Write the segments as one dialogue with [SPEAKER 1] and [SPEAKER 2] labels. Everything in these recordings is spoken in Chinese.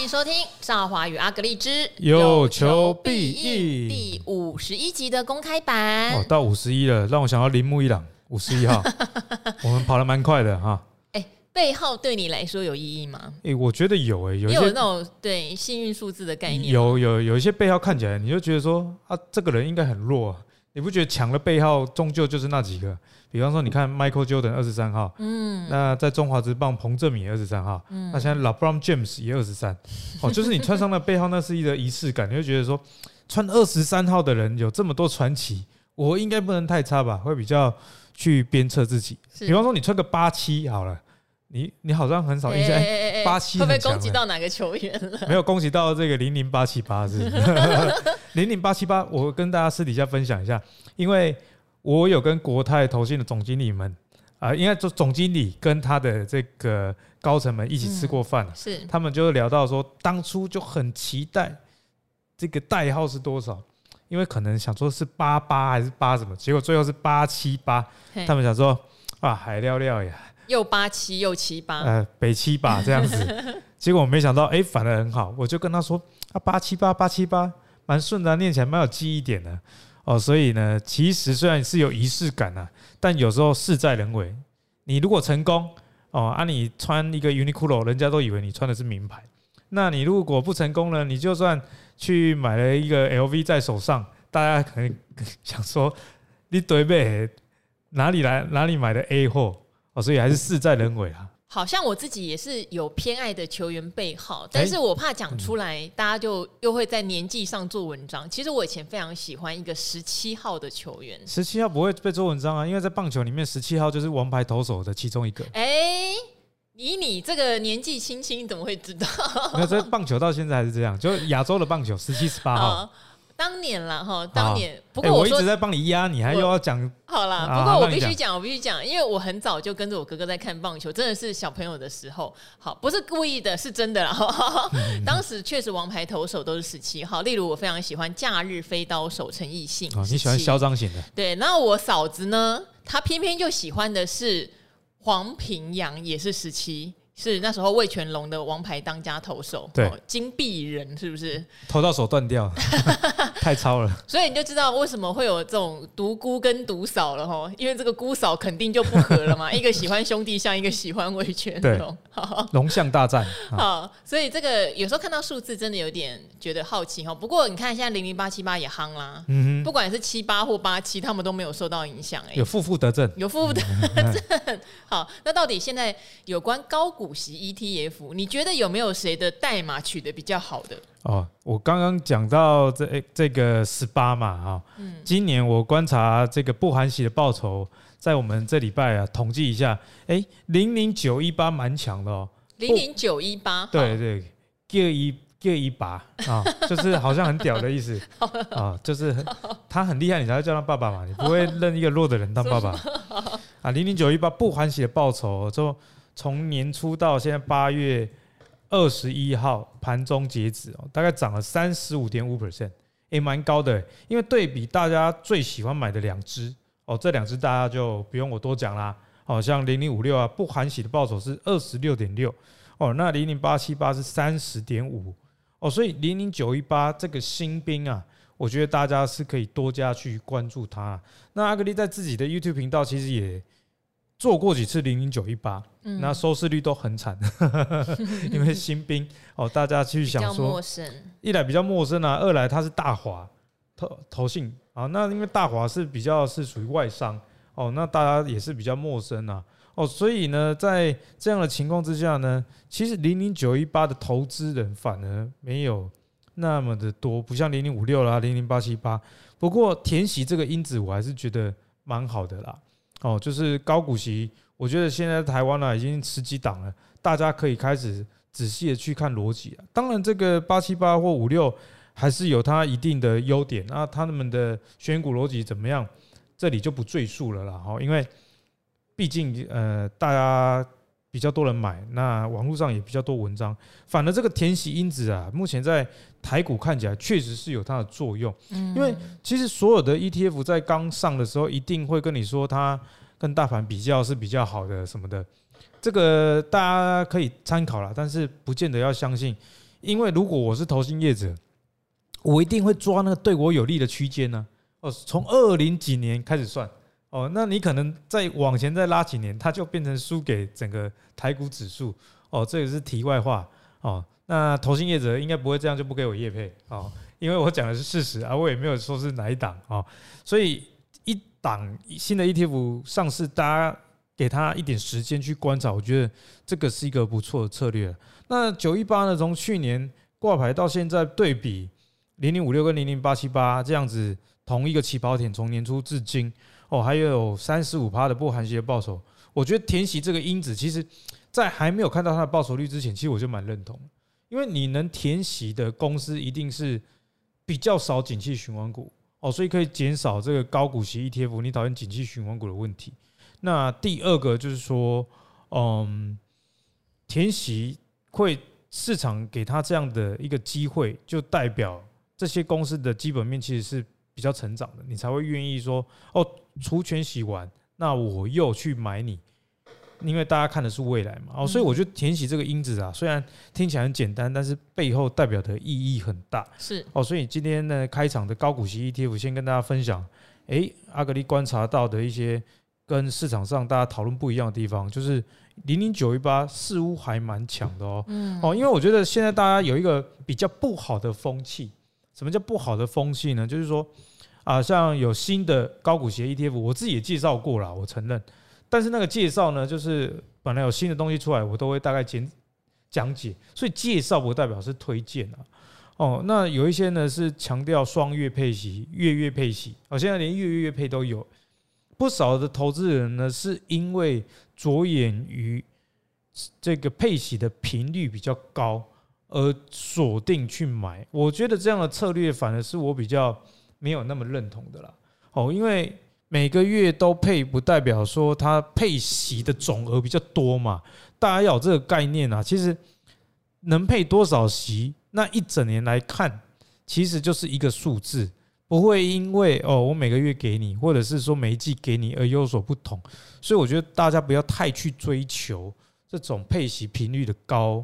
[SPEAKER 1] 欢迎收听《少华与阿格丽之
[SPEAKER 2] 有求必应》
[SPEAKER 1] 第五十一集的公开版。
[SPEAKER 2] 哦，到五十一了，让我想到铃木一朗五十一号，我们跑得蛮快的哈。
[SPEAKER 1] 哎，背号对你来说有意义吗？
[SPEAKER 2] 哎，我觉得有哎，有
[SPEAKER 1] 有那种对幸运数字的概念。
[SPEAKER 2] 有有有一些背号看起来，你就觉得说啊，这个人应该很弱啊。你不觉得抢了背号终究就是那几个？比方说，你看 Michael Jordan 二十三号，嗯，那在中华职棒彭政闵二十三号，嗯，那现在 LeBron James 也二十三，哦，就是你穿上了背号，那是一个仪式感，你会觉得说，穿二十三号的人有这么多传奇，我应该不能太差吧？会比较去鞭策自己。比方说，你穿个八七好了，你你好像很少印象，八七会不会
[SPEAKER 1] 攻击到哪个球员了？
[SPEAKER 2] 没有攻击到这个零零八七八是 零零八七八，我跟大家私底下分享一下，因为。我有跟国泰投信的总经理们啊，应该说总经理跟他的这个高层们一起吃过饭，
[SPEAKER 1] 是他
[SPEAKER 2] 们就聊到说，当初就很期待这个代号是多少，因为可能想说是八八还是八什么，结果最后是八七八，他们想说啊，海料料呀，
[SPEAKER 1] 又八七又七八，
[SPEAKER 2] 呃，北七八 这样子，结果我没想到，哎，反而很好，我就跟他说啊，八七八八七八，蛮顺的，念起来蛮有记忆点的。哦，所以呢，其实虽然是有仪式感啊，但有时候事在人为。你如果成功，哦，啊，你穿一个 Uniqlo，人家都以为你穿的是名牌。那你如果不成功呢，你就算去买了一个 LV 在手上，大家可能想说你对背哪里来哪里买的 A 货？哦，所以还是事在人为啊。
[SPEAKER 1] 好像我自己也是有偏爱的球员背号，但是我怕讲出来，大家就又会在年纪上做文章。其实我以前非常喜欢一个十七号的球员，
[SPEAKER 2] 十七号不会被做文章啊，因为在棒球里面，十七号就是王牌投手的其中一个。
[SPEAKER 1] 哎，以你这个年纪轻轻，怎么会知道？
[SPEAKER 2] 没有，在棒球到现在还是这样，就亚洲的棒球十七十八号。
[SPEAKER 1] 当年了哈，当年。不过我，
[SPEAKER 2] 我一直在帮你压，你还又要讲。
[SPEAKER 1] 好啦，不过我必须讲，我必须讲，因为我很早就跟着我哥哥在看棒球，真的是小朋友的时候。好，不是故意的，是真的啦。当时确实王牌投手都是十七号，例如我非常喜欢假日飞刀手陈奕迅。
[SPEAKER 2] 哦，你喜欢嚣张型的？
[SPEAKER 1] 对，然后我嫂子呢，她偏偏就喜欢的是黄平阳，也是十七。是那时候魏全龙的王牌当家投手，
[SPEAKER 2] 对，
[SPEAKER 1] 金币人是不是？
[SPEAKER 2] 投到手断掉，太超了。
[SPEAKER 1] 所以你就知道为什么会有这种独孤跟独嫂了哈，因为这个姑嫂肯定就不合了嘛，一个喜欢兄弟像，一个喜欢魏全龙，
[SPEAKER 2] 龙象大战。
[SPEAKER 1] 好，所以这个有时候看到数字真的有点觉得好奇哈。不过你看现在零零八七八也夯啦，不管是七八或八七，他们都没有受到影响哎，
[SPEAKER 2] 有负负得正，
[SPEAKER 1] 有负负得正。好，那到底现在有关高股？股息 ETF，你觉得有没有谁的代码取得比较好的？
[SPEAKER 2] 哦，我刚刚讲到这这个十八嘛，哈，嗯，今年我观察这个不含息的报酬，在我们这礼拜啊统计一下，哎，零零九一八蛮强的哦，
[SPEAKER 1] 零零九一八，
[SPEAKER 2] 对对，各一各一把啊，就是好像很屌的意思。啊，就是他很厉害，你才会叫他爸爸嘛，你不会认一个弱的人当爸爸。啊，零零九一八不含息的报酬就。从年初到现在八月二十一号盘中截止哦，大概涨了三十五点五 percent，也蛮高的。因为对比大家最喜欢买的两只哦，这两只大家就不用我多讲啦。好像零零五六啊，不含息的报酬是二十六点六哦，那零零八七八是三十点五哦，所以零零九一八这个新兵啊，我觉得大家是可以多加去关注它。那阿格力在自己的 YouTube 频道其实也。做过几次零零九一八，那收视率都很惨，嗯、因为新兵哦，大家去想说，一来比较陌生啊，二来它是大华投投信啊，那因为大华是比较是属于外商哦，那大家也是比较陌生啊哦，所以呢，在这样的情况之下呢，其实零零九一八的投资人反而没有那么的多，不像零零五六啦、零零八七八，不过填息这个因子我还是觉得蛮好的啦。哦，就是高股息，我觉得现在台湾呢已经十几档了，大家可以开始仔细的去看逻辑啊。当然，这个八七八或五六还是有它一定的优点，那他们的选股逻辑怎么样？这里就不赘述了啦。哈，因为毕竟呃大家比较多人买，那网络上也比较多文章。反而这个填息因子啊，目前在台股看起来确实是有它的作用。嗯因为其实所有的 ETF 在刚上的时候，一定会跟你说它跟大盘比较是比较好的什么的，这个大家可以参考啦，但是不见得要相信，因为如果我是投信业者，我一定会抓那个对我有利的区间呢。哦，从二零几年开始算哦，那你可能再往前再拉几年，它就变成输给整个台股指数哦。这也是题外话哦。那投信业者应该不会这样就不给我业配哦，因为我讲的是事实啊，我也没有说是哪一档哦。所以一档新的 ETF 上市，大家给他一点时间去观察，我觉得这个是一个不错的策略。那九一八呢，从去年挂牌到现在对比零零五六跟零零八七八这样子。同一个起跑点，从年初至今，哦，还有三十五趴的不含息的报酬。我觉得填息这个因子，其实，在还没有看到它的报酬率之前，其实我就蛮认同。因为你能填息的公司，一定是比较少景气循环股哦，所以可以减少这个高股息 ETF 你讨厌景气循环股的问题。那第二个就是说，嗯，填息会市场给他这样的一个机会，就代表这些公司的基本面其实是。比较成长的，你才会愿意说哦，除权洗完，那我又去买你，因为大家看的是未来嘛。哦，所以我觉得填息这个因子啊，虽然听起来很简单，但是背后代表的意义很大。
[SPEAKER 1] 是
[SPEAKER 2] 哦，所以今天呢，开场的高股息 ETF 先跟大家分享，诶，阿格力观察到的一些跟市场上大家讨论不一样的地方，就是零零九一八似乎还蛮强的哦。嗯。哦，因为我觉得现在大家有一个比较不好的风气，什么叫不好的风气呢？就是说。啊，像有新的高股息 ETF，我自己也介绍过了，我承认。但是那个介绍呢，就是本来有新的东西出来，我都会大概简讲解，所以介绍不代表是推荐啊。哦，那有一些呢是强调双月配息、月月配息，哦，现在连月月配都有。不少的投资人呢，是因为着眼于这个配息的频率比较高而锁定去买。我觉得这样的策略反而是我比较。没有那么认同的啦，哦，因为每个月都配不代表说它配息的总额比较多嘛，大家要有这个概念啊。其实能配多少息，那一整年来看，其实就是一个数字，不会因为哦我每个月给你，或者是说每一季给你而有所不同。所以我觉得大家不要太去追求这种配息频率的高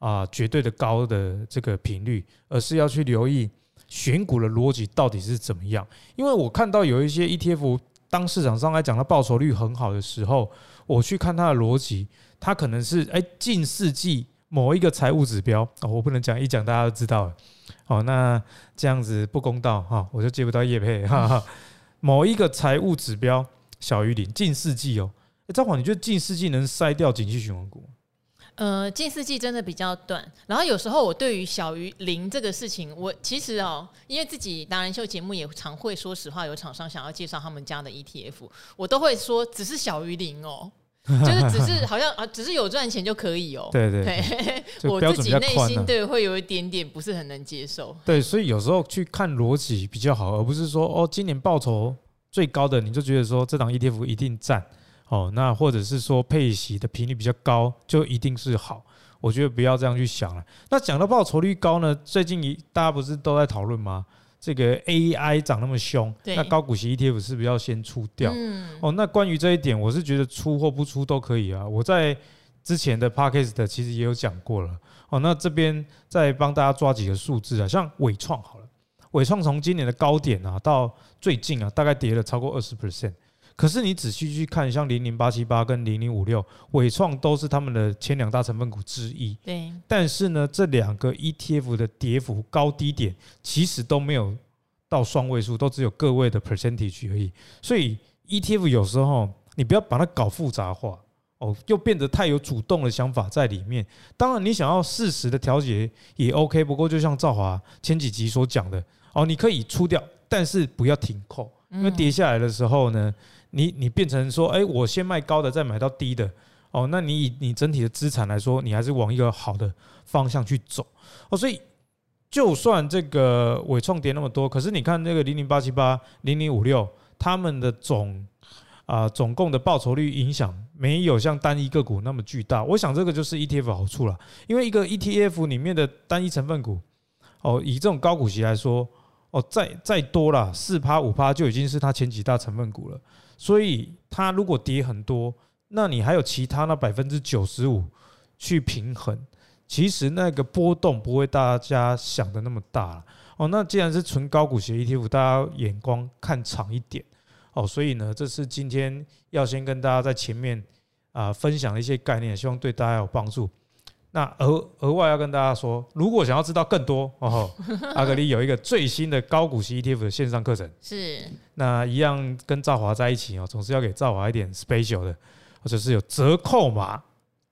[SPEAKER 2] 啊，绝对的高的这个频率，而是要去留意。选股的逻辑到底是怎么样？因为我看到有一些 ETF，当市场上来讲它报酬率很好的时候，我去看它的逻辑，它可能是哎近四季某一个财务指标哦，我不能讲一讲大家都知道了。哦，那这样子不公道哈，我就接不到业配哈哈。某一个财务指标小于零，近四季哦，哎，赵华，你觉得近四季能筛掉景气循环股？
[SPEAKER 1] 呃，近四季真的比较短，然后有时候我对于小于零这个事情，我其实哦，因为自己达人秀节目也常会说实话，有厂商想要介绍他们家的 ETF，我都会说只是小于零哦，就是只是好像啊，只是有赚钱就可以哦。
[SPEAKER 2] 对对对，
[SPEAKER 1] 我自己内心对会有一点点不是很能接受。
[SPEAKER 2] 对，所以有时候去看逻辑比较好，而不是说哦，今年报酬最高的你就觉得说这档 ETF 一定赞。哦，那或者是说配息的频率比较高，就一定是好？我觉得不要这样去想了。那讲到报酬率高呢？最近一大家不是都在讨论吗？这个 AI 涨那么凶，那高股息 ETF 是不是要先出掉？哦，那关于这一点，我是觉得出或不出都可以啊。我在之前的 Podcast 其实也有讲过了。哦，那这边再帮大家抓几个数字啊，像伟创好了，伟创从今年的高点啊到最近啊，大概跌了超过二十 percent。可是你仔细去看，像零零八七八跟零零五六，伟创都是他们的前两大成分股之一。
[SPEAKER 1] 对。
[SPEAKER 2] 但是呢，这两个 ETF 的跌幅高低点其实都没有到双位数，都只有个位的 percentage 而已。所以 ETF 有时候你不要把它搞复杂化哦，又变得太有主动的想法在里面。当然，你想要适时的调节也 OK。不过，就像赵华前几集所讲的哦，你可以出掉，但是不要停扣，因为跌下来的时候呢。你你变成说，哎，我先卖高的，再买到低的，哦，那你以你整体的资产来说，你还是往一个好的方向去走，哦，所以就算这个尾创跌那么多，可是你看那个零零八七八、零零五六，他们的总啊总共的报酬率影响没有像单一个股那么巨大，我想这个就是 ETF 好处了，因为一个 ETF 里面的单一成分股，哦，以这种高股息来说，哦，再再多了四趴五趴就已经是它前几大成分股了。所以它如果跌很多，那你还有其他那百分之九十五去平衡，其实那个波动不会大家想的那么大哦。那既然是纯高股息 ETF，大家眼光看长一点哦。所以呢，这是今天要先跟大家在前面啊分享的一些概念，希望对大家有帮助。那额额外要跟大家说，如果想要知道更多哦，阿格力有一个最新的高股息 ETF 的线上课程，
[SPEAKER 1] 是
[SPEAKER 2] 那一样跟赵华在一起哦，总是要给赵华一点 special 的，或者是有折扣码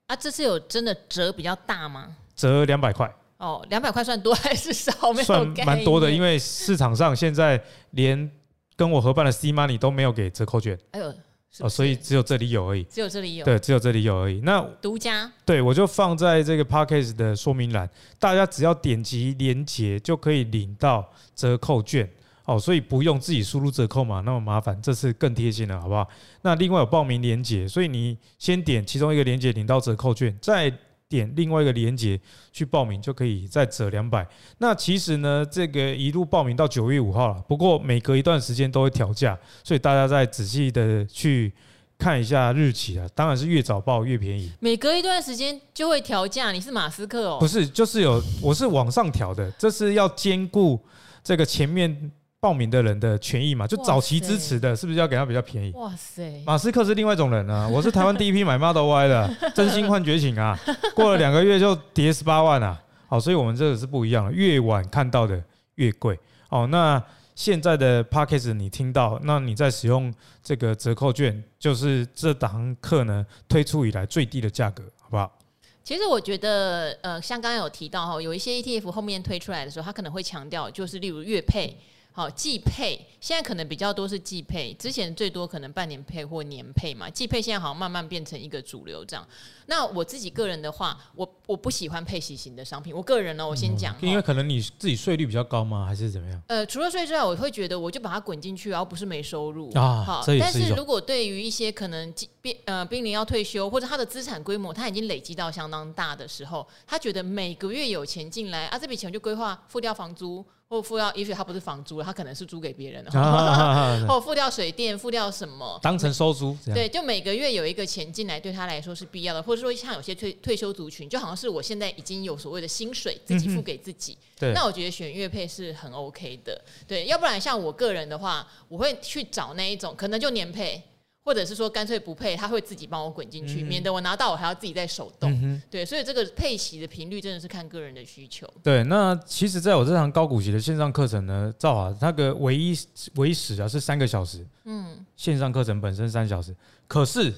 [SPEAKER 1] 啊，这次有真的折比较大吗？
[SPEAKER 2] 折两百块
[SPEAKER 1] 哦，两百块算多还是少？没有
[SPEAKER 2] 算蛮多的，因为市场上现在连跟我合办的 C Money 都没有给折扣券。哎呦。是是哦，所以只有这里有而已，
[SPEAKER 1] 只有这里有，
[SPEAKER 2] 对，只有这里有而已。那
[SPEAKER 1] 独家，
[SPEAKER 2] 对，我就放在这个 Podcast 的说明栏，大家只要点击连接就可以领到折扣券哦，所以不用自己输入折扣码那么麻烦，这次更贴心了，好不好？那另外有报名连接，所以你先点其中一个连接领到折扣券，再。点另外一个连接去报名，就可以再折两百。那其实呢，这个一路报名到九月五号了。不过每隔一段时间都会调价，所以大家再仔细的去看一下日期啊。当然是越早报越便宜。
[SPEAKER 1] 每隔一段时间就会调价？你是马斯克哦？
[SPEAKER 2] 不是，就是有，我是往上调的。这是要兼顾这个前面。报名的人的权益嘛，就早期支持的，是不是要给他比较便宜？哇塞！马斯克是另外一种人啊，我是台湾第一批买 Model Y 的，真心换觉醒啊！过了两个月就跌十八万啊！好，所以我们这个是不一样的，越晚看到的越贵。哦，那现在的 Podcast 你听到，那你在使用这个折扣券，就是这堂课呢推出以来最低的价格，好不好？
[SPEAKER 1] 其实我觉得，呃，像刚刚有提到哈，有一些 ETF 后面推出来的时候，他可能会强调，就是例如月配。好，季配现在可能比较多是季配，之前最多可能半年配或年配嘛。季配现在好像慢慢变成一个主流这样。那我自己个人的话，我我不喜欢配息型的商品。我个人呢，我先讲、嗯，
[SPEAKER 2] 因为可能你自己税率比较高吗？还是怎么样？
[SPEAKER 1] 呃，除了税之外，我会觉得我就把它滚进去，然后不是没收入
[SPEAKER 2] 啊。好，
[SPEAKER 1] 但是如果对于一些可能濒呃濒临要退休，或者他的资产规模他已经累积到相当大的时候，他觉得每个月有钱进来啊，这笔钱就规划付掉房租。或付掉，也许他不是房租了，他可能是租给别人的，或付掉水电，付掉什么，
[SPEAKER 2] 当成收租。
[SPEAKER 1] 对，就每个月有一个钱进来，对他来说是必要的。或者说，像有些退退休族群，就好像是我现在已经有所谓的薪水，自己付给自己。对，那我觉得选月配是很 OK 的。对，要不然像我个人的话，我会去找那一种，可能就年配。或者是说干脆不配，他会自己帮我滚进去，嗯、免得我拿到我还要自己再手动。嗯、对，所以这个配息的频率真的是看个人的需求。
[SPEAKER 2] 对，那其实在我这堂高股息的线上课程呢，照啊，那个唯一唯一时啊是三个小时，嗯，线上课程本身三小时，可是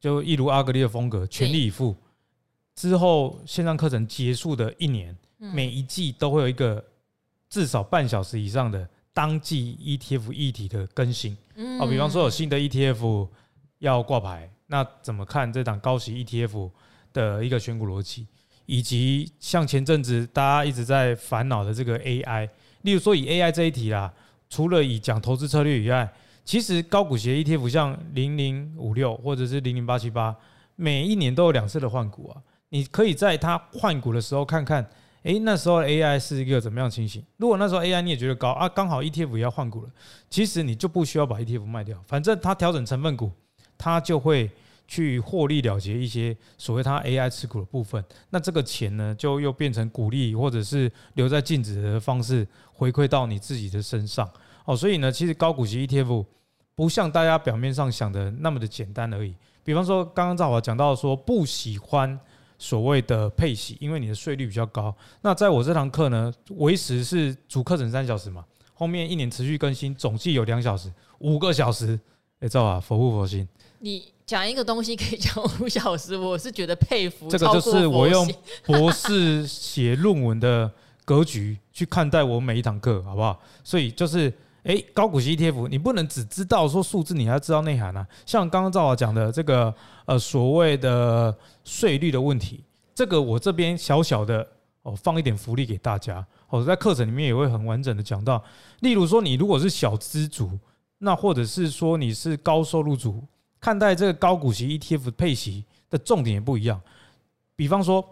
[SPEAKER 2] 就一如阿格力的风格，全力以赴。之后线上课程结束的一年，嗯、每一季都会有一个至少半小时以上的。当季 ETF 议题的更新，哦，比方说有新的 ETF 要挂牌，那怎么看这档高息 ETF 的一个选股逻辑，以及像前阵子大家一直在烦恼的这个 AI，例如说以 AI 这一题啦，除了以讲投资策略以外，其实高股息 ETF 像零零五六或者是零零八七八，每一年都有两次的换股啊，你可以在它换股的时候看看。诶，那时候 AI 是一个怎么样情形？如果那时候 AI 你也觉得高啊，刚好 ETF 也要换股了，其实你就不需要把 ETF 卖掉，反正它调整成分股，它就会去获利了结一些所谓它 AI 持股的部分。那这个钱呢，就又变成股利或者是留在净值的方式回馈到你自己的身上。哦，所以呢，其实高股息 ETF 不像大家表面上想的那么的简单而已。比方说，刚刚赵华讲到说不喜欢。所谓的配息，因为你的税率比较高。那在我这堂课呢，维持是主课程三小时嘛，后面一年持续更新，总计有两小时，五个小时。哎，赵啊，佛不佛心？
[SPEAKER 1] 你讲一个东西可以讲五小时，我是觉得佩服。
[SPEAKER 2] 这个就是我用博士写论文的格局去看待我每一堂课，好不好？所以就是。诶，高股息 ETF，你不能只知道说数字，你还要知道内涵啊。像刚刚赵老讲的这个呃所谓的税率的问题，这个我这边小小的哦放一点福利给大家。哦，在课程里面也会很完整的讲到。例如说，你如果是小资族，那或者是说你是高收入族，看待这个高股息 ETF 配息的重点也不一样。比方说，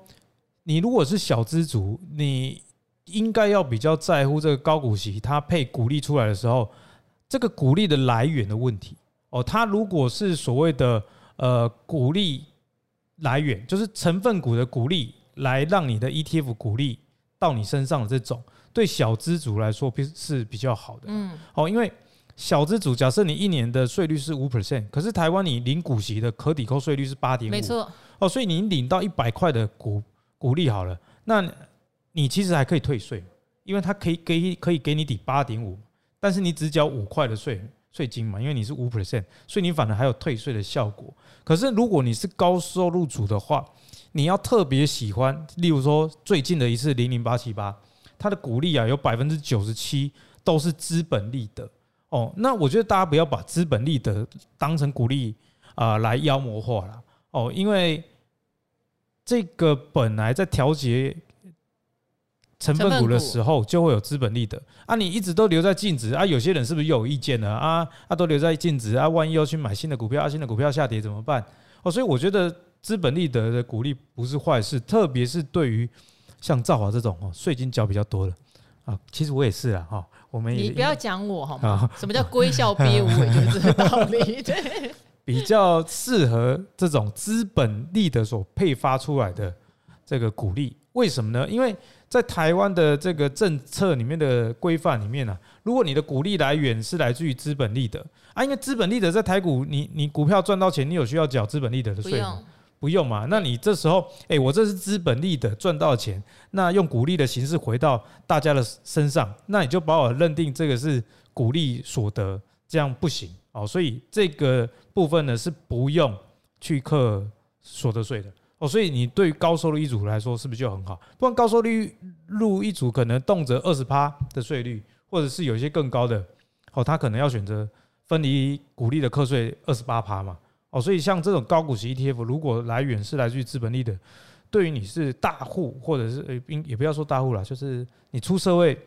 [SPEAKER 2] 你如果是小资族，你应该要比较在乎这个高股息，它配股利出来的时候，这个股利的来源的问题哦。它如果是所谓的呃股利来源，就是成分股的股利来让你的 ETF 股利到你身上的这种，对小资族来说是比较好的。嗯，哦，因为小资族假设你一年的税率是五 percent，可是台湾你领股息的可抵扣税率是八点五，没错。哦，所以你领到一百块的股股利好了，那你其实还可以退税，因为它可以给可以给你抵八点五，但是你只缴五块的税税金嘛，因为你是五 percent，所以你反而还有退税的效果。可是如果你是高收入组的话，你要特别喜欢，例如说最近的一次零零八七八，它的股利啊有百分之九十七都是资本利得哦。那我觉得大家不要把资本利得当成股利啊来妖魔化了哦，因为这个本来在调节成分股的时候就会有资本利得啊，你一直都留在净值啊，有些人是不是又有意见呢？啊啊，都留在净值啊，万一要去买新的股票啊，新的股票下跌怎么办？哦，所以我觉得。资本利得的鼓励不是坏事，特别是对于像兆华这种哦，税金缴比较多的啊，其实我也是啊哈。我们也
[SPEAKER 1] 你不要讲我好吗？什么叫归校憋无尾，就是这个道理。对，
[SPEAKER 2] 比较适合这种资本利得所配发出来的这个股利，为什么呢？因为在台湾的这个政策里面的规范里面呢，如果你的股利来源是来自于资本利得啊，因为资本利得在台股，你你股票赚到钱，你有需要缴资本利得的税吗？不用嘛？那你这时候，哎，我这是资本利得赚到钱，那用股利的形式回到大家的身上，那你就把我认定这个是股利所得，这样不行哦。所以这个部分呢是不用去课所得税的哦。所以你对于高收入一族来说是不是就很好？不然高收入一族可能动辄二十趴的税率，或者是有一些更高的哦，他可能要选择分离股利的课税二十八趴嘛。哦，所以像这种高股息 ETF，如果来源是来自于资本利得，对于你是大户或者是呃，也不要说大户了，就是你出社会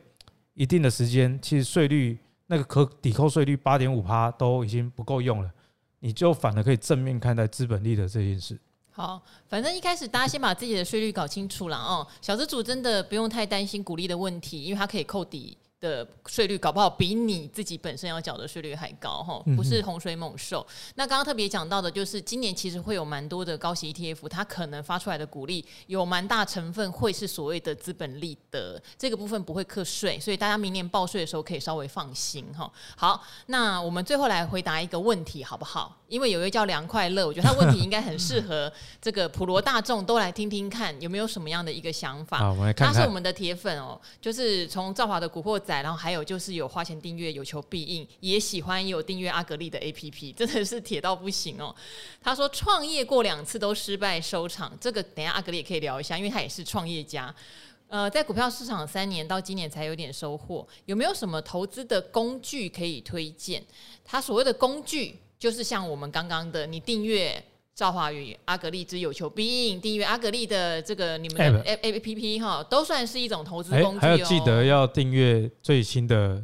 [SPEAKER 2] 一定的时间，其实税率那个可抵扣税率八点五趴都已经不够用了，你就反而可以正面看待资本利得这件事。
[SPEAKER 1] 好，反正一开始大家先把自己的税率搞清楚了哦，小资主真的不用太担心股利的问题，因为它可以扣抵。的税率搞不好比你自己本身要缴的税率还高哈，不是洪水猛兽。那刚刚特别讲到的就是，今年其实会有蛮多的高息 ETF，它可能发出来的股利有蛮大成分会是所谓的资本利得，这个部分不会课税，所以大家明年报税的时候可以稍微放心哈。好，那我们最后来回答一个问题好不好？因为有一个叫梁快乐，我觉得他问题应该很适合 这个普罗大众都来听听看，有没有什么样的一个想法？
[SPEAKER 2] 好，我们来看看。
[SPEAKER 1] 他是我们的铁粉哦，就是从赵华的古惑仔。然后还有就是有花钱订阅有求必应，也喜欢有订阅阿格丽的 APP，真的是铁到不行哦。他说创业过两次都失败收场，这个等下阿格丽也可以聊一下，因为他也是创业家。呃，在股票市场三年到今年才有点收获，有没有什么投资的工具可以推荐？他所谓的工具就是像我们刚刚的，你订阅。赵华宇阿格力之有求必应，订阅阿格力的这个你们的 A A P P 哈，都算是一种投资工具哦。
[SPEAKER 2] 还有记得要订阅最新的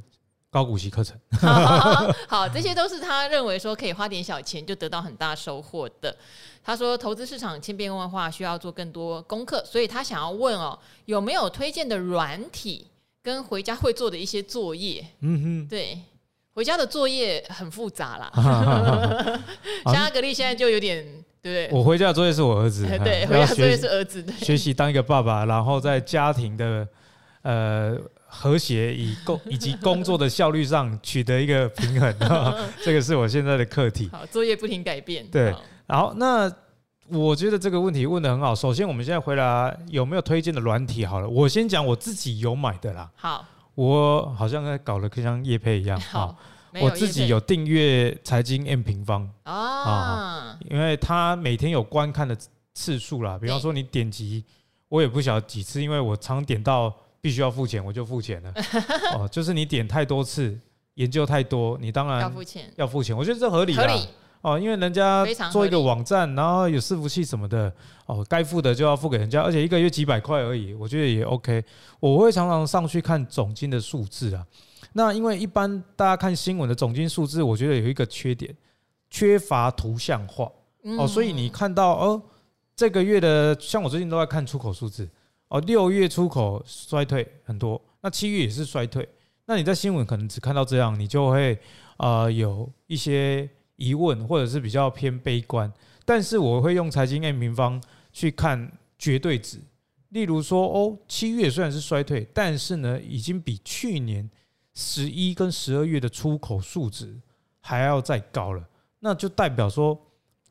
[SPEAKER 2] 高股息课程。
[SPEAKER 1] 好，这些都是他认为说可以花点小钱就得到很大收获的。他说投资市场千变万化，需要做更多功课，所以他想要问哦，有没有推荐的软体跟回家会做的一些作业？嗯哼，对。回家的作业很复杂啦，像阿格力现在就有点，对不对？
[SPEAKER 2] 我回家的作业是我儿子，
[SPEAKER 1] 对，回家作业是儿子，
[SPEAKER 2] 学习当一个爸爸，然后在家庭的呃和谐以工 以及工作的效率上取得一个平衡，这个是我现在的课题。
[SPEAKER 1] 好，作业不停改变。
[SPEAKER 2] 对，然后那我觉得这个问题问的很好。首先，我们现在回答有没有推荐的软体？好了，我先讲我自己有买的啦。
[SPEAKER 1] 好。
[SPEAKER 2] 我好像在搞得像叶配一样，好，我自己有订阅财经 M 平方啊，因为他每天有观看的次数啦，比方说你点击，我也不晓得几次，因为我常点到必须要付钱，我就付钱了。哦，就是你点太多次，研究太多，你当然要付钱，要付钱，我觉得这合理啊。哦，因为人家做一个网站，然后有伺服器什么的，哦，该付的就要付给人家，而且一个月几百块而已，我觉得也 OK。我会常常上去看总金的数字啊。那因为一般大家看新闻的总金数字，我觉得有一个缺点，缺乏图像化。哦，所以你看到哦，这个月的，像我最近都在看出口数字，哦，六月出口衰退很多，那七月也是衰退。那你在新闻可能只看到这样，你就会呃有一些。疑问或者是比较偏悲观，但是我会用财经 M 平方去看绝对值，例如说，哦，七月虽然是衰退，但是呢，已经比去年十一跟十二月的出口数值还要再高了。那就代表说，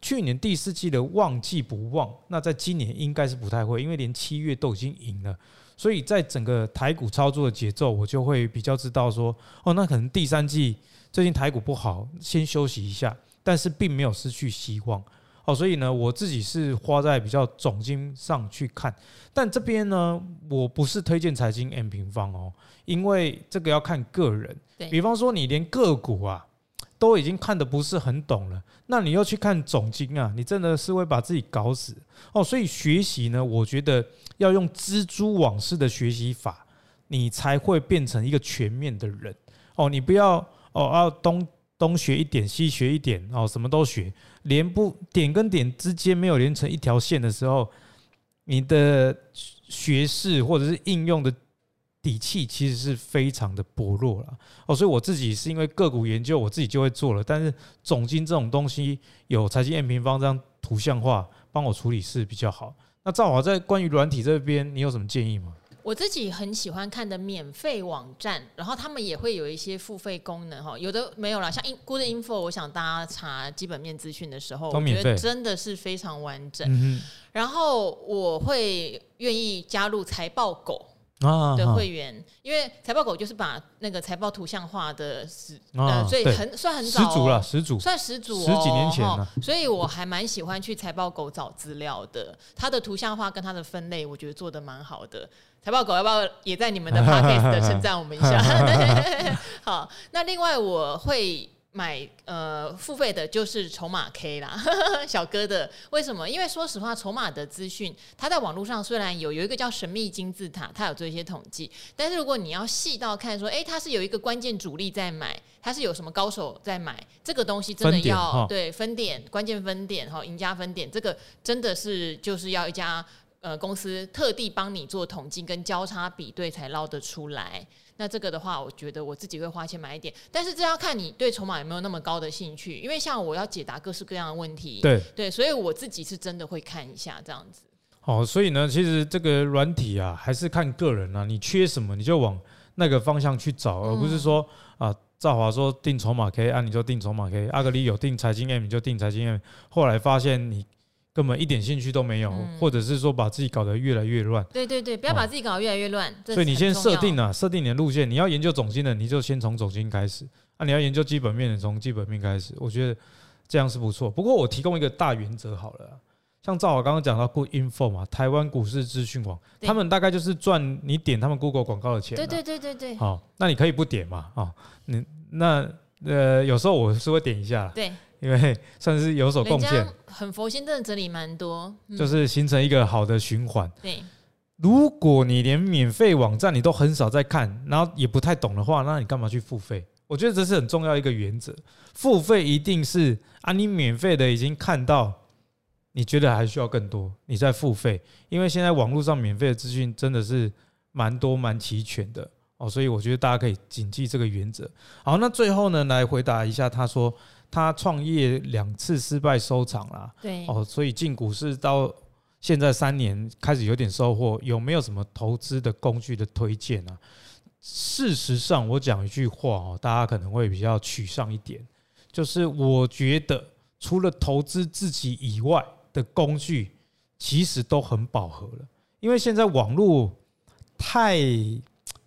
[SPEAKER 2] 去年第四季的旺季不旺，那在今年应该是不太会，因为连七月都已经赢了。所以在整个台股操作的节奏，我就会比较知道说，哦，那可能第三季最近台股不好，先休息一下，但是并没有失去希望。哦，所以呢，我自己是花在比较总经上去看，但这边呢，我不是推荐财经 M 平方哦，因为这个要看个人。比方说你连个股啊都已经看得不是很懂了，那你又去看总经啊，你真的是会把自己搞死哦。所以学习呢，我觉得要用蜘蛛网式的学习法，你才会变成一个全面的人哦。你不要哦，要东东学一点，西学一点哦，什么都学。连不点跟点之间没有连成一条线的时候，你的学识或者是应用的底气其实是非常的薄弱了哦。所以我自己是因为个股研究，我自己就会做了。但是总经这种东西有财经 M 平方这样图像化帮我处理是比较好。那赵华在关于软体这边，你有什么建议吗？
[SPEAKER 1] 我自己很喜欢看的免费网站，然后他们也会有一些付费功能哈，有的没有啦，像 Good Info，我想大家查基本面资讯的时候，我觉得真的是非常完整。然后我会愿意加入财报狗。的会员，因为财报狗就是把那个财报图像化的始，呃，所以很算很早，始祖了，始祖算始祖，
[SPEAKER 2] 十几年前了。
[SPEAKER 1] 所以我还蛮喜欢去财报狗找资料的，它的图像化跟它的分类，我觉得做的蛮好的。财报狗要不要也在你们的 podcast 的称赞我们一下？好，那另外我会。买呃付费的就是筹码 K 啦，小哥的为什么？因为说实话，筹码的资讯，它在网络上虽然有有一个叫神秘金字塔，它有做一些统计，但是如果你要细到看说，诶，它是有一个关键主力在买，它是有什么高手在买，这个东西真的要对分点关键分点哈，赢家分点，这个真的是就是要一家呃公司特地帮你做统计跟交叉比对才捞得出来。那这个的话，我觉得我自己会花钱买一点，但是这要看你对筹码有没有那么高的兴趣，因为像我要解答各式各样的问题，
[SPEAKER 2] 对
[SPEAKER 1] 对，所以我自己是真的会看一下这样子。
[SPEAKER 2] 好，所以呢，其实这个软体啊，还是看个人啊，你缺什么你就往那个方向去找，而不是说啊，赵华说定筹码 K，啊你就定筹码 K，阿格里有定财经 M 你就定财经 M，后来发现你。根本一点兴趣都没有，嗯、或者是说把自己搞得越来越乱。
[SPEAKER 1] 对对对，不要把自己搞得越来越乱。哦、
[SPEAKER 2] 所以你先设定啊，设定你的路线。你要研究总经的，你就先从总经开始；啊，你要研究基本面的，从基本面开始。我觉得这样是不错。不过我提供一个大原则好了，像赵老刚刚讲到 Good Info 嘛，台湾股市资讯网，他们大概就是赚你点他们 Google 广告的钱。
[SPEAKER 1] 对对对对对。
[SPEAKER 2] 好，那你可以不点嘛？啊，你那呃，有时候我是会点一下。
[SPEAKER 1] 对。
[SPEAKER 2] 因为 算是有所贡献，
[SPEAKER 1] 很佛心，真的整理蛮多，
[SPEAKER 2] 嗯、就是形成一个好的循环。
[SPEAKER 1] 对，
[SPEAKER 2] 如果你连免费网站你都很少在看，然后也不太懂的话，那你干嘛去付费？我觉得这是很重要一个原则。付费一定是啊，你免费的已经看到，你觉得还需要更多，你再付费。因为现在网络上免费的资讯真的是蛮多蛮齐全的哦，所以我觉得大家可以谨记这个原则。好，那最后呢，来回答一下他说。他创业两次失败收场了，
[SPEAKER 1] 对。
[SPEAKER 2] 哦，所以进股市到现在三年开始有点收获，有没有什么投资的工具的推荐啊？事实上，我讲一句话哦，大家可能会比较取上一点，就是我觉得除了投资自己以外的工具，其实都很饱和了，因为现在网络太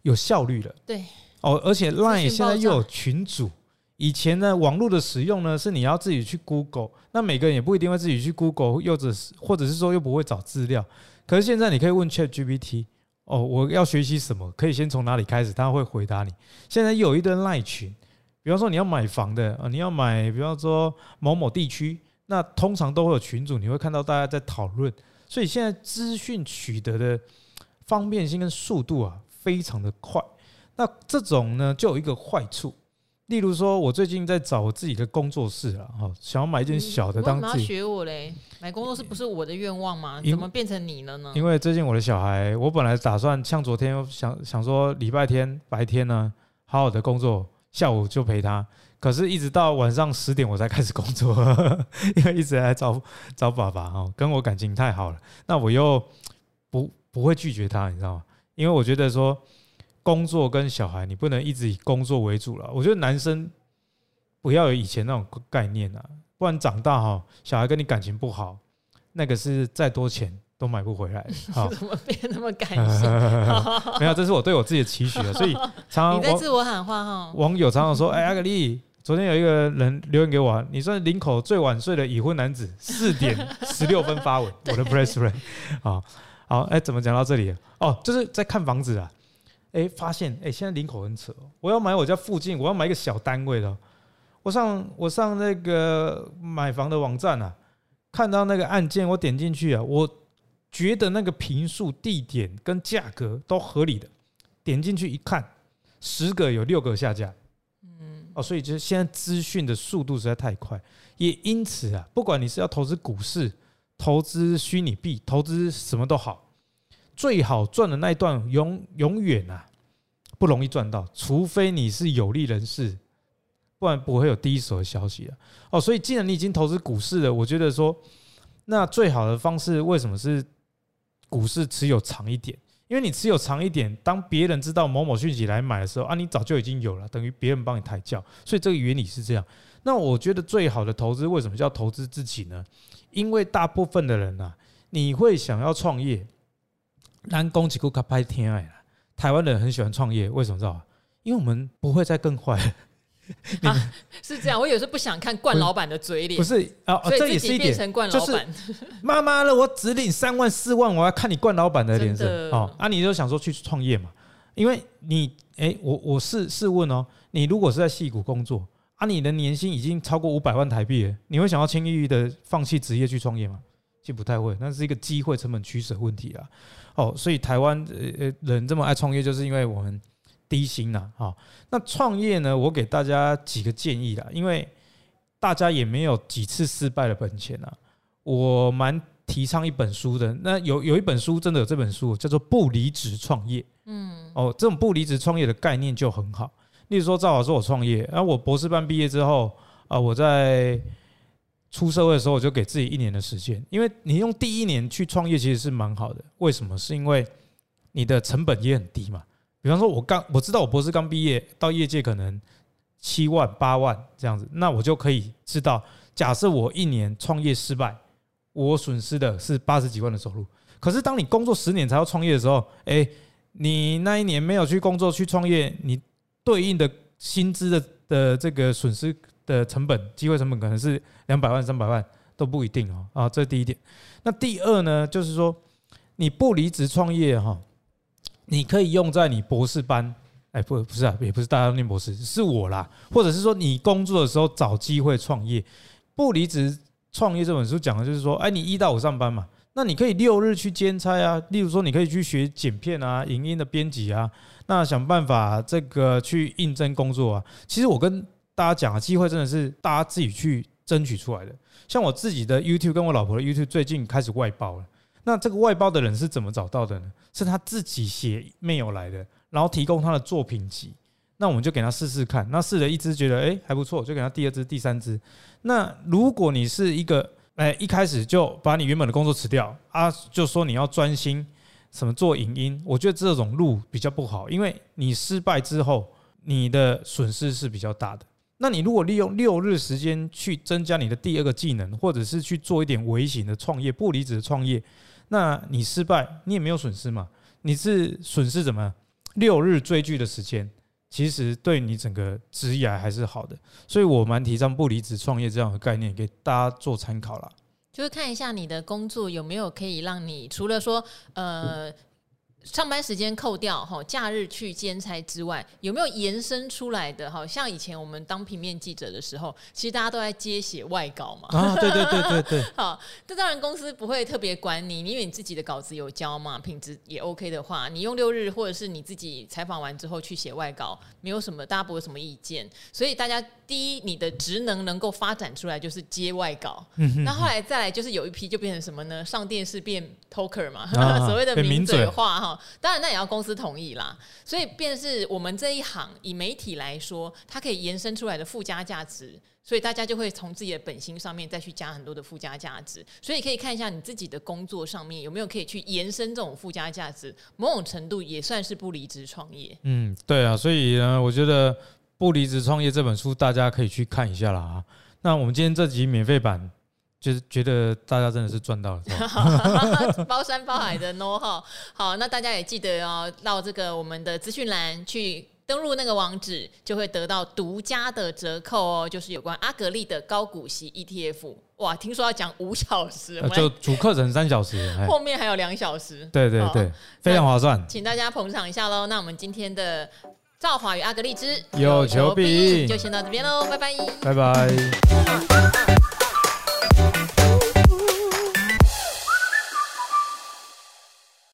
[SPEAKER 2] 有效率了，
[SPEAKER 1] 对。
[SPEAKER 2] 哦，而且 Line 现在又有群组。以前呢，网络的使用呢，是你要自己去 Google，那每个人也不一定会自己去 Google，又者是或者是说又不会找资料。可是现在你可以问 ChatGPT，哦，我要学习什么，可以先从哪里开始，他会回答你。现在有一堆赖群，比方说你要买房的啊，你要买，比方说某某地区，那通常都会有群主，你会看到大家在讨论。所以现在资讯取得的方便性跟速度啊，非常的快。那这种呢，就有一个坏处。例如说，我最近在找我自己的工作室了，哈，想要买一间小的当
[SPEAKER 1] 要学我嘞？买工作室不是我的愿望吗？怎么变成你了呢？
[SPEAKER 2] 因为最近我的小孩，我本来打算像昨天想想说礼拜天白天呢，好好的工作，下午就陪他。可是，一直到晚上十点我才开始工作，因为一直在找找爸爸哈，跟我感情太好了。那我又不不会拒绝他，你知道吗？因为我觉得说工作跟小孩，你不能一直以工作为主了。我觉得男生不要有以前那种概念啊，不然长大哈，小孩跟你感情不好，那个是再多钱都买不回来。好，
[SPEAKER 1] 怎么变那么感性？
[SPEAKER 2] 没有，这是我对我自己的期许啊。所以常常
[SPEAKER 1] 你在自我喊话哈。
[SPEAKER 2] 网友常常说：“哎，阿格力。”昨天有一个人留言给我，你说林口最晚睡的已婚男子，四点十六分发文，我的 press friend 好，好，哎，怎么讲到这里？哦，就是在看房子啊，哎，发现哎，现在林口很扯，我要买我家附近，我要买一个小单位的，我上我上那个买房的网站啊，看到那个案件，我点进去啊，我觉得那个平数、地点跟价格都合理的，点进去一看，十个有六个下架。哦，所以就是现在资讯的速度实在太快，也因此啊，不管你是要投资股市、投资虚拟币、投资什么都好，最好赚的那一段永永远啊不容易赚到，除非你是有利人士，不然不会有第一手的消息啊。哦，所以既然你已经投资股市了，我觉得说，那最好的方式为什么是股市持有长一点？因为你持有长一点，当别人知道某某讯息来买的时候啊，你早就已经有了，等于别人帮你抬轿，所以这个原理是这样。那我觉得最好的投资为什么叫投资自己呢？因为大部分的人、啊，你会想要创业，南宫吉库卡拍天爱了。台湾人很喜欢创业，为什么知道吗？因为我们不会再更坏。
[SPEAKER 1] 啊，是这样。我有时候不想看惯老板的嘴脸，
[SPEAKER 2] 不是啊，这也是一点。就是妈妈了，我只领三万四万，我要看你惯老板的脸色哦。啊，你就想说去创业嘛？因为你，哎，我我试试问哦，你如果是在戏谷工作啊，你的年薪已经超过五百万台币了，你会想要轻易的放弃职业去创业吗？其实不太会，那是一个机会成本取舍问题啊。哦，所以台湾呃呃人这么爱创业，就是因为我们。低薪呐，好，那创业呢？我给大家几个建议啦，因为大家也没有几次失败的本钱呐。我蛮提倡一本书的，那有有一本书真的有这本书，叫做《不离职创业》。嗯，哦，这种不离职创业的概念就很好。例如说，赵老师我创业，然后我博士班毕业之后啊，我在出社会的时候，我就给自己一年的时间，因为你用第一年去创业其实是蛮好的。为什么？是因为你的成本也很低嘛。比方说，我刚我知道我博士刚毕业，到业界可能七万八万这样子，那我就可以知道，假设我一年创业失败，我损失的是八十几万的收入。可是当你工作十年才要创业的时候，哎，你那一年没有去工作去创业，你对应的薪资的的这个损失的成本、机会成本可能是两百万、三百万都不一定哦。啊，这是第一点。那第二呢，就是说你不离职创业哈。你可以用在你博士班，哎，不，不是啊，也不是大家都念博士，是我啦，或者是说你工作的时候找机会创业，不离职创业这本书讲的就是说，哎，你一到五上班嘛，那你可以六日去兼差啊，例如说你可以去学剪片啊、影音的编辑啊，那想办法这个去应征工作啊。其实我跟大家讲啊，机会真的是大家自己去争取出来的。像我自己的 YouTube 跟我老婆的 YouTube 最近开始外包了。那这个外包的人是怎么找到的呢？是他自己写 mail 来的，然后提供他的作品集，那我们就给他试试看。那试了一支，觉得哎还不错，就给他第二支、第三支。那如果你是一个哎一开始就把你原本的工作辞掉啊，就说你要专心什么做影音，我觉得这种路比较不好，因为你失败之后，你的损失是比较大的。那你如果利用六日时间去增加你的第二个技能，或者是去做一点微型的创业、不离职的创业。那你失败，你也没有损失嘛？你是损失什么？六日追剧的时间，其实对你整个职业还是好的，所以我蛮提倡不离职创业这样的概念，给大家做参考啦。
[SPEAKER 1] 就是看一下你的工作有没有可以让你除了说呃。上班时间扣掉哈，假日去兼差之外，有没有延伸出来的？好像以前我们当平面记者的时候，其实大家都在接写外稿嘛。
[SPEAKER 2] 啊，对对对对对。
[SPEAKER 1] 好，这当然公司不会特别管你，因为你自己的稿子有交嘛，品质也 OK 的话，你用六日或者是你自己采访完之后去写外稿，没有什么，大家不会有什么意见。所以大家第一，你的职能能够发展出来就是接外稿。嗯。那后来再来就是有一批就变成什么呢？上电视变 talker 嘛，所谓的名嘴化哈。当然那也要公司同意啦。所以，便是我们这一行以媒体来说，它可以延伸出来的附加价值，所以大家就会从自己的本心上面再去加很多的附加价值。所以可以看一下你自己的工作上面有没有可以去延伸这种附加价值，某种程度也算是不离职创业。
[SPEAKER 2] 嗯，对啊，所以呢，我觉得《不离职创业》这本书大家可以去看一下啦啊。那我们今天这集免费版。就是觉得大家真的是赚到了，
[SPEAKER 1] 包山包海的 know how。好，那大家也记得哦，到这个我们的资讯栏去登录那个网址，就会得到独家的折扣哦，就是有关阿格力的高股息 ETF。哇，听说要讲五小时，
[SPEAKER 2] 就主课程三小时，
[SPEAKER 1] 后面还有两小时。
[SPEAKER 2] 对对对，非常划算，
[SPEAKER 1] 请大家捧场一下喽。那我们今天的赵华与阿格丽之
[SPEAKER 2] 有求必应，
[SPEAKER 1] 就先到这边喽，拜拜，
[SPEAKER 2] 拜拜。